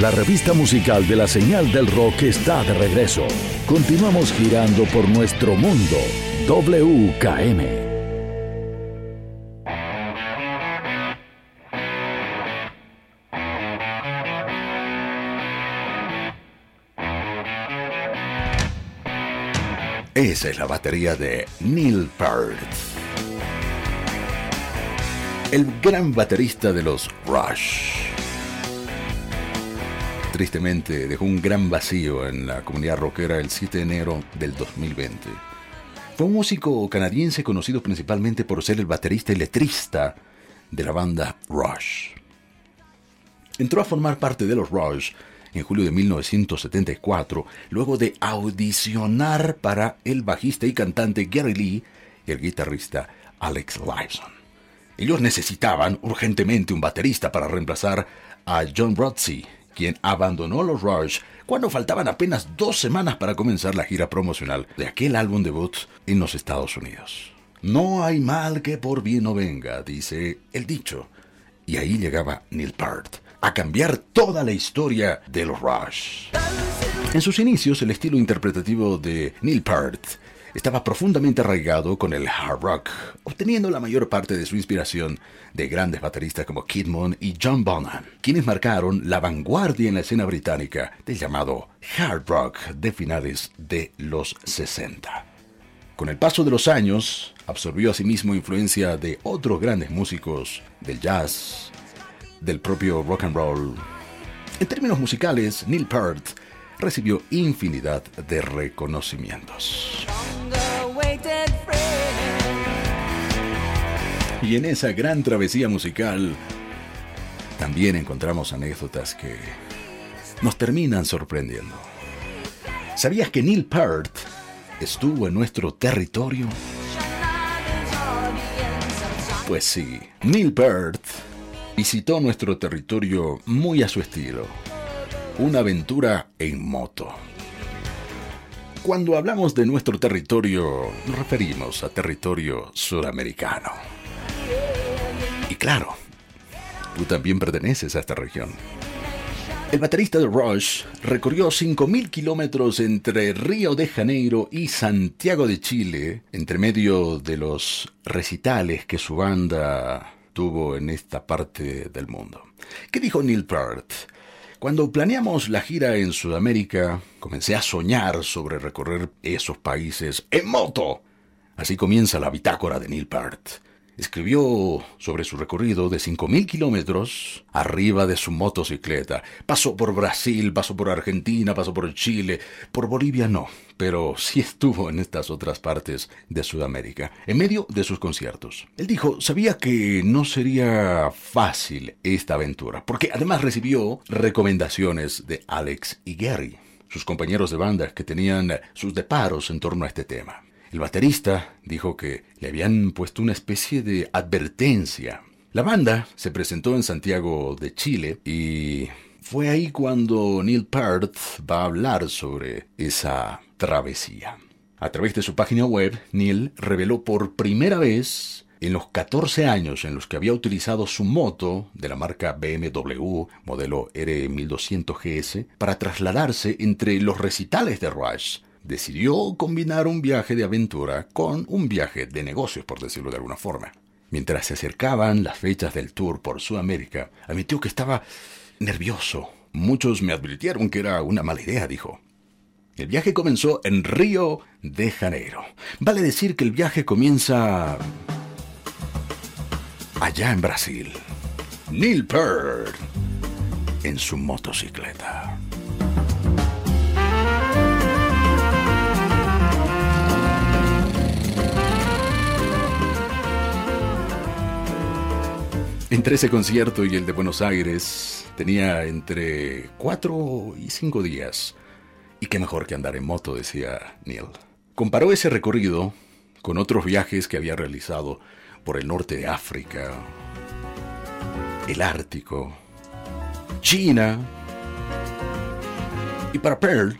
La revista musical de la señal del rock está de regreso. Continuamos girando por nuestro mundo. WKM. Esa es la batería de Neil Peart. El gran baterista de los Rush. Tristemente dejó un gran vacío en la comunidad rockera el 7 de enero del 2020. Fue un músico canadiense conocido principalmente por ser el baterista y letrista de la banda Rush. Entró a formar parte de los Rush en julio de 1974, luego de audicionar para el bajista y cantante Gary Lee y el guitarrista Alex Lifeson. Ellos necesitaban urgentemente un baterista para reemplazar a John Brodsey, quien abandonó los Rush cuando faltaban apenas dos semanas para comenzar la gira promocional de aquel álbum debut en los Estados Unidos. No hay mal que por bien no venga, dice el dicho. Y ahí llegaba Neil Peart, a cambiar toda la historia de los Rush. En sus inicios, el estilo interpretativo de Neil Peart estaba profundamente arraigado con el hard rock, obteniendo la mayor parte de su inspiración de grandes bateristas como Kid Moon y John Bonham, quienes marcaron la vanguardia en la escena británica del llamado hard rock de finales de los 60. Con el paso de los años, absorbió asimismo influencia de otros grandes músicos del jazz, del propio rock and roll. En términos musicales, Neil Peart recibió infinidad de reconocimientos. Y en esa gran travesía musical también encontramos anécdotas que nos terminan sorprendiendo. ¿Sabías que Neil Peart estuvo en nuestro territorio? Pues sí, Neil Peart visitó nuestro territorio muy a su estilo. Una aventura en moto. Cuando hablamos de nuestro territorio, nos referimos a territorio sudamericano. Y claro, tú también perteneces a esta región. El baterista de Rush recorrió 5.000 kilómetros entre Río de Janeiro y Santiago de Chile, entre medio de los recitales que su banda tuvo en esta parte del mundo. ¿Qué dijo Neil Peart? Cuando planeamos la gira en Sudamérica, comencé a soñar sobre recorrer esos países en moto. Así comienza la bitácora de Neil Peart. Escribió sobre su recorrido de 5.000 kilómetros arriba de su motocicleta. Pasó por Brasil, pasó por Argentina, pasó por Chile. Por Bolivia no, pero sí estuvo en estas otras partes de Sudamérica, en medio de sus conciertos. Él dijo, sabía que no sería fácil esta aventura, porque además recibió recomendaciones de Alex y Gary, sus compañeros de banda que tenían sus deparos en torno a este tema. El baterista dijo que le habían puesto una especie de advertencia. La banda se presentó en Santiago de Chile y fue ahí cuando Neil Peart va a hablar sobre esa travesía. A través de su página web, Neil reveló por primera vez en los 14 años en los que había utilizado su moto de la marca BMW modelo R1200 GS para trasladarse entre los recitales de Rush decidió combinar un viaje de aventura con un viaje de negocios, por decirlo de alguna forma. Mientras se acercaban las fechas del tour por Sudamérica, admitió que estaba nervioso. Muchos me advirtieron que era una mala idea, dijo. El viaje comenzó en Río de Janeiro. Vale decir que el viaje comienza allá en Brasil. Neil Peart en su motocicleta. Entre ese concierto y el de Buenos Aires tenía entre cuatro y cinco días. Y qué mejor que andar en moto, decía Neil. Comparó ese recorrido con otros viajes que había realizado por el norte de África, el Ártico, China. Y para Pearl,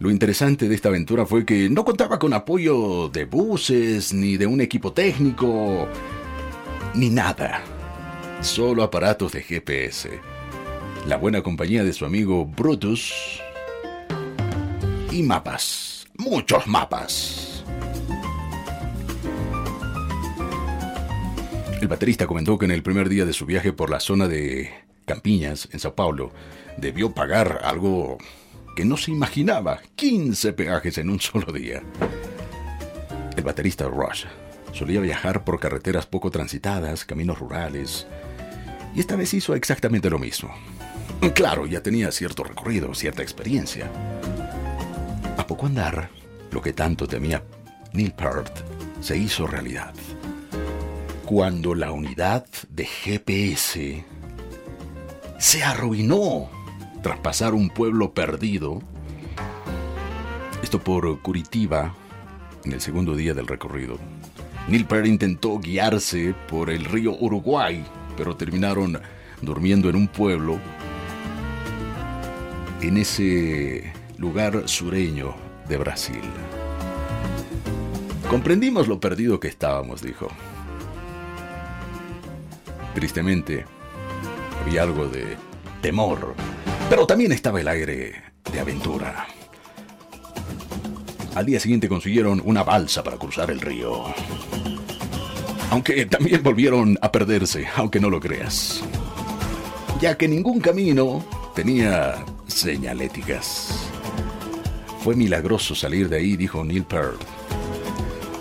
lo interesante de esta aventura fue que no contaba con apoyo de buses, ni de un equipo técnico, ni nada solo aparatos de GPS. la buena compañía de su amigo Brutus y mapas, muchos mapas. El baterista comentó que en el primer día de su viaje por la zona de Campiñas, en Sao Paulo, debió pagar algo que no se imaginaba, 15 peajes en un solo día. El baterista Rush solía viajar por carreteras poco transitadas, caminos rurales, y esta vez hizo exactamente lo mismo. Claro, ya tenía cierto recorrido, cierta experiencia. A poco andar, lo que tanto temía Neil Peart se hizo realidad. Cuando la unidad de GPS se arruinó tras pasar un pueblo perdido, esto por Curitiba, en el segundo día del recorrido. Neil Peart intentó guiarse por el río Uruguay, pero terminaron durmiendo en un pueblo en ese lugar sureño de Brasil. Comprendimos lo perdido que estábamos, dijo. Tristemente, había algo de temor, pero también estaba el aire de aventura. Al día siguiente consiguieron una balsa para cruzar el río. Aunque también volvieron a perderse, aunque no lo creas. Ya que ningún camino tenía señaléticas. Fue milagroso salir de ahí, dijo Neil Peart.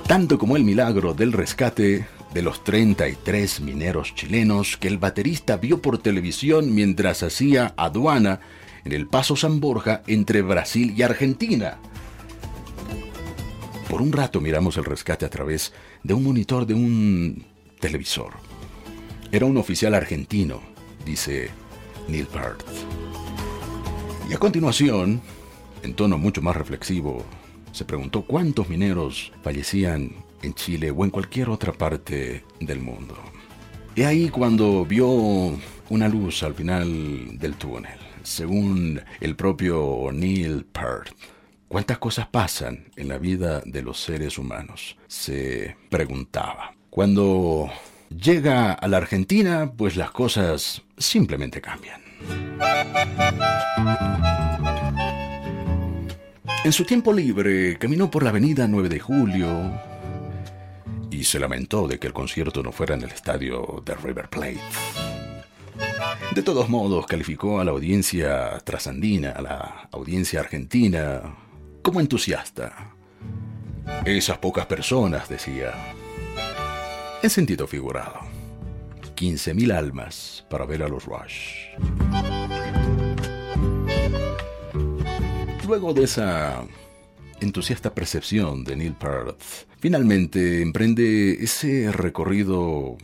Tanto como el milagro del rescate de los 33 mineros chilenos que el baterista vio por televisión mientras hacía aduana en el Paso San Borja entre Brasil y Argentina. Por un rato miramos el rescate a través de un monitor de un televisor. Era un oficial argentino, dice Neil Peart. Y a continuación, en tono mucho más reflexivo, se preguntó cuántos mineros fallecían en Chile o en cualquier otra parte del mundo. Y ahí cuando vio una luz al final del túnel, según el propio Neil Peart. ¿Cuántas cosas pasan en la vida de los seres humanos? Se preguntaba. Cuando llega a la Argentina, pues las cosas simplemente cambian. En su tiempo libre caminó por la avenida 9 de Julio y se lamentó de que el concierto no fuera en el estadio de River Plate. De todos modos, calificó a la audiencia trasandina, a la audiencia argentina, como entusiasta. Esas pocas personas, decía, en sentido figurado. 15.000 almas para ver a los Rush. Luego de esa entusiasta percepción de Neil Peart, finalmente emprende ese recorrido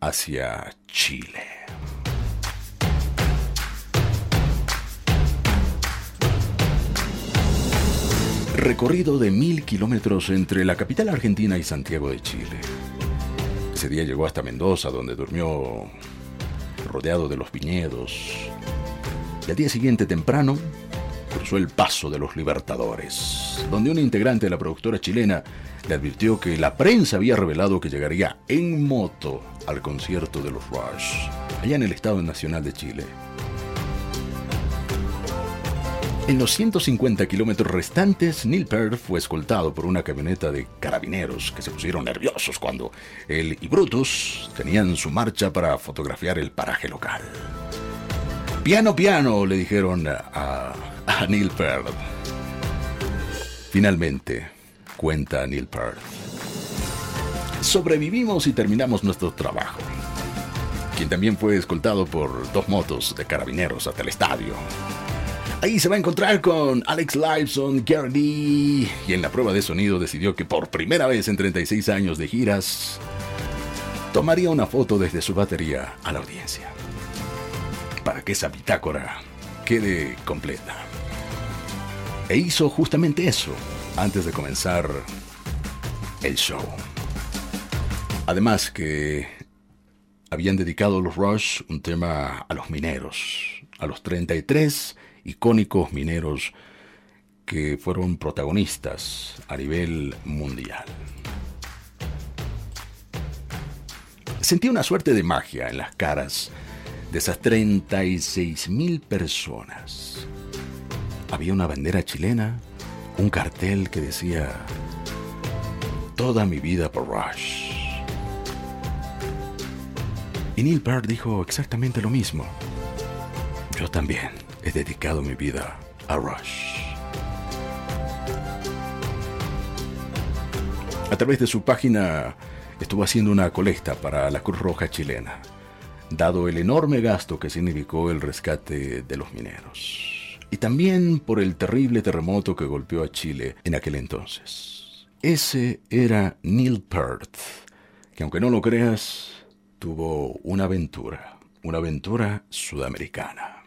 hacia Chile. Recorrido de mil kilómetros entre la capital argentina y Santiago de Chile. Ese día llegó hasta Mendoza, donde durmió rodeado de los viñedos. Y al día siguiente temprano cruzó el paso de los Libertadores, donde un integrante de la productora chilena le advirtió que la prensa había revelado que llegaría en moto al concierto de los Rush, allá en el Estado Nacional de Chile. En los 150 kilómetros restantes, Neil Peart fue escoltado por una camioneta de carabineros que se pusieron nerviosos cuando él y Brutus tenían su marcha para fotografiar el paraje local. Piano, piano, le dijeron a, Neil Peart. Finalmente, cuenta Neil Peart. Sobrevivimos y terminamos nuestro trabajo. Quien también fue escoltado por dos motos de carabineros hasta el estadio. Ahí se va a encontrar con Alex Lifeson, Gary y en la prueba de sonido decidió que por primera vez en 36 años de giras, tomaría una foto desde su batería a la audiencia. Para que esa bitácora quede completa. E hizo justamente eso antes de comenzar el show. Además que habían dedicado los Rush un tema a los mineros, a los 33 icónicos mineros que fueron protagonistas a nivel mundial. Sentí una suerte de magia en las caras de esas 36 mil personas, había una bandera chilena, un cartel que decía, toda mi vida por Rush. Y Neil Peart dijo exactamente lo mismo. Yo también he dedicado mi vida a Rush. A través de su página estuvo haciendo una colecta para la Cruz Roja chilena, dado el enorme gasto que significó el rescate de los mineros. Y también por el terrible terremoto que golpeó a Chile en aquel entonces. Ese era Neil Peart, que aunque no lo creas, tuvo una aventura, una aventura sudamericana.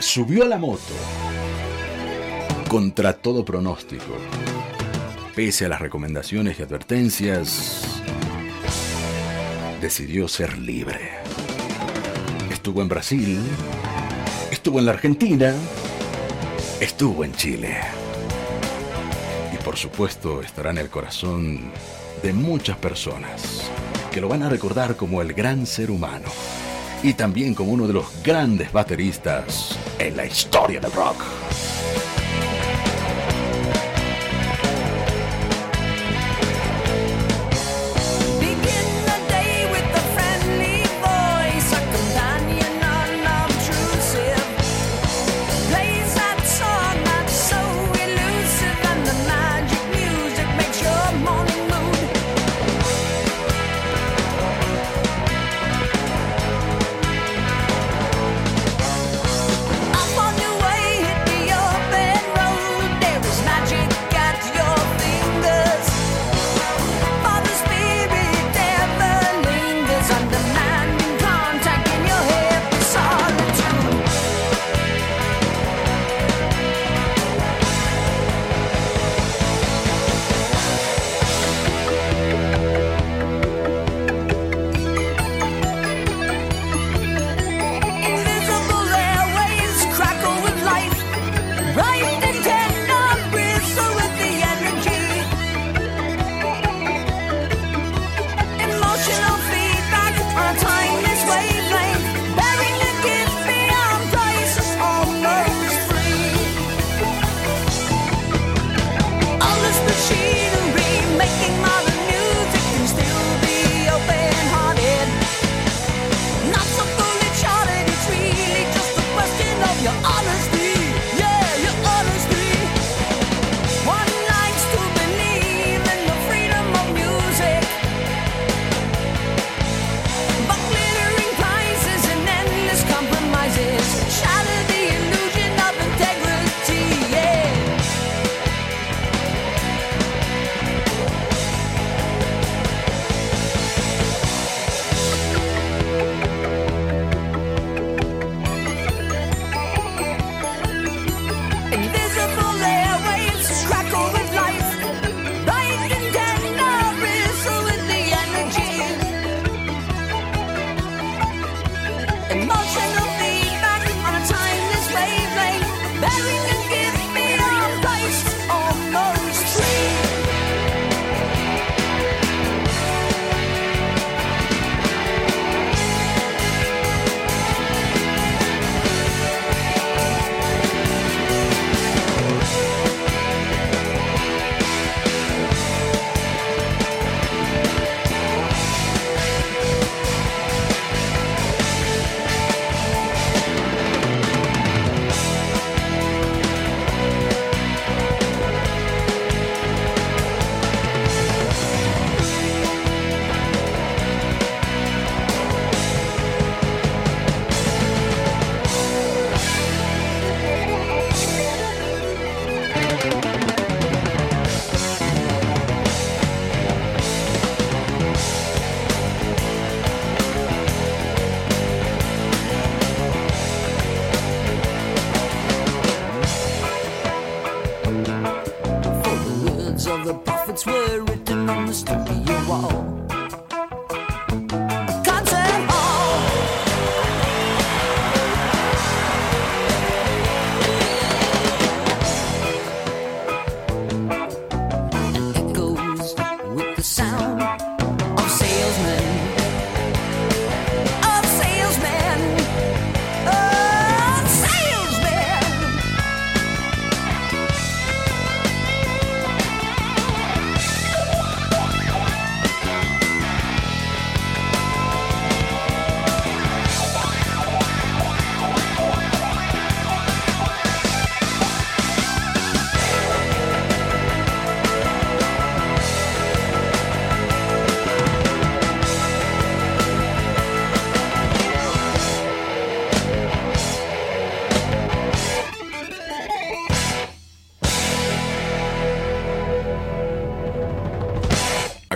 Subió a la moto contra todo pronóstico. Pese a las recomendaciones y advertencias, decidió ser libre. Estuvo en Brasil, estuvo en la Argentina, estuvo en Chile. Y por supuesto estará en el corazón de muchas personas que lo van a recordar como el gran ser humano y también como uno de los grandes bateristas en la historia del rock.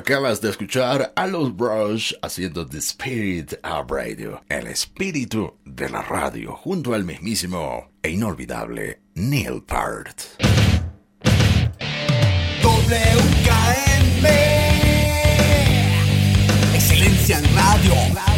Acabas de escuchar a los Brush haciendo The Spirit of Radio, el espíritu de la radio, junto al mismísimo e inolvidable Neil Peart. WKM Excelencia en radio.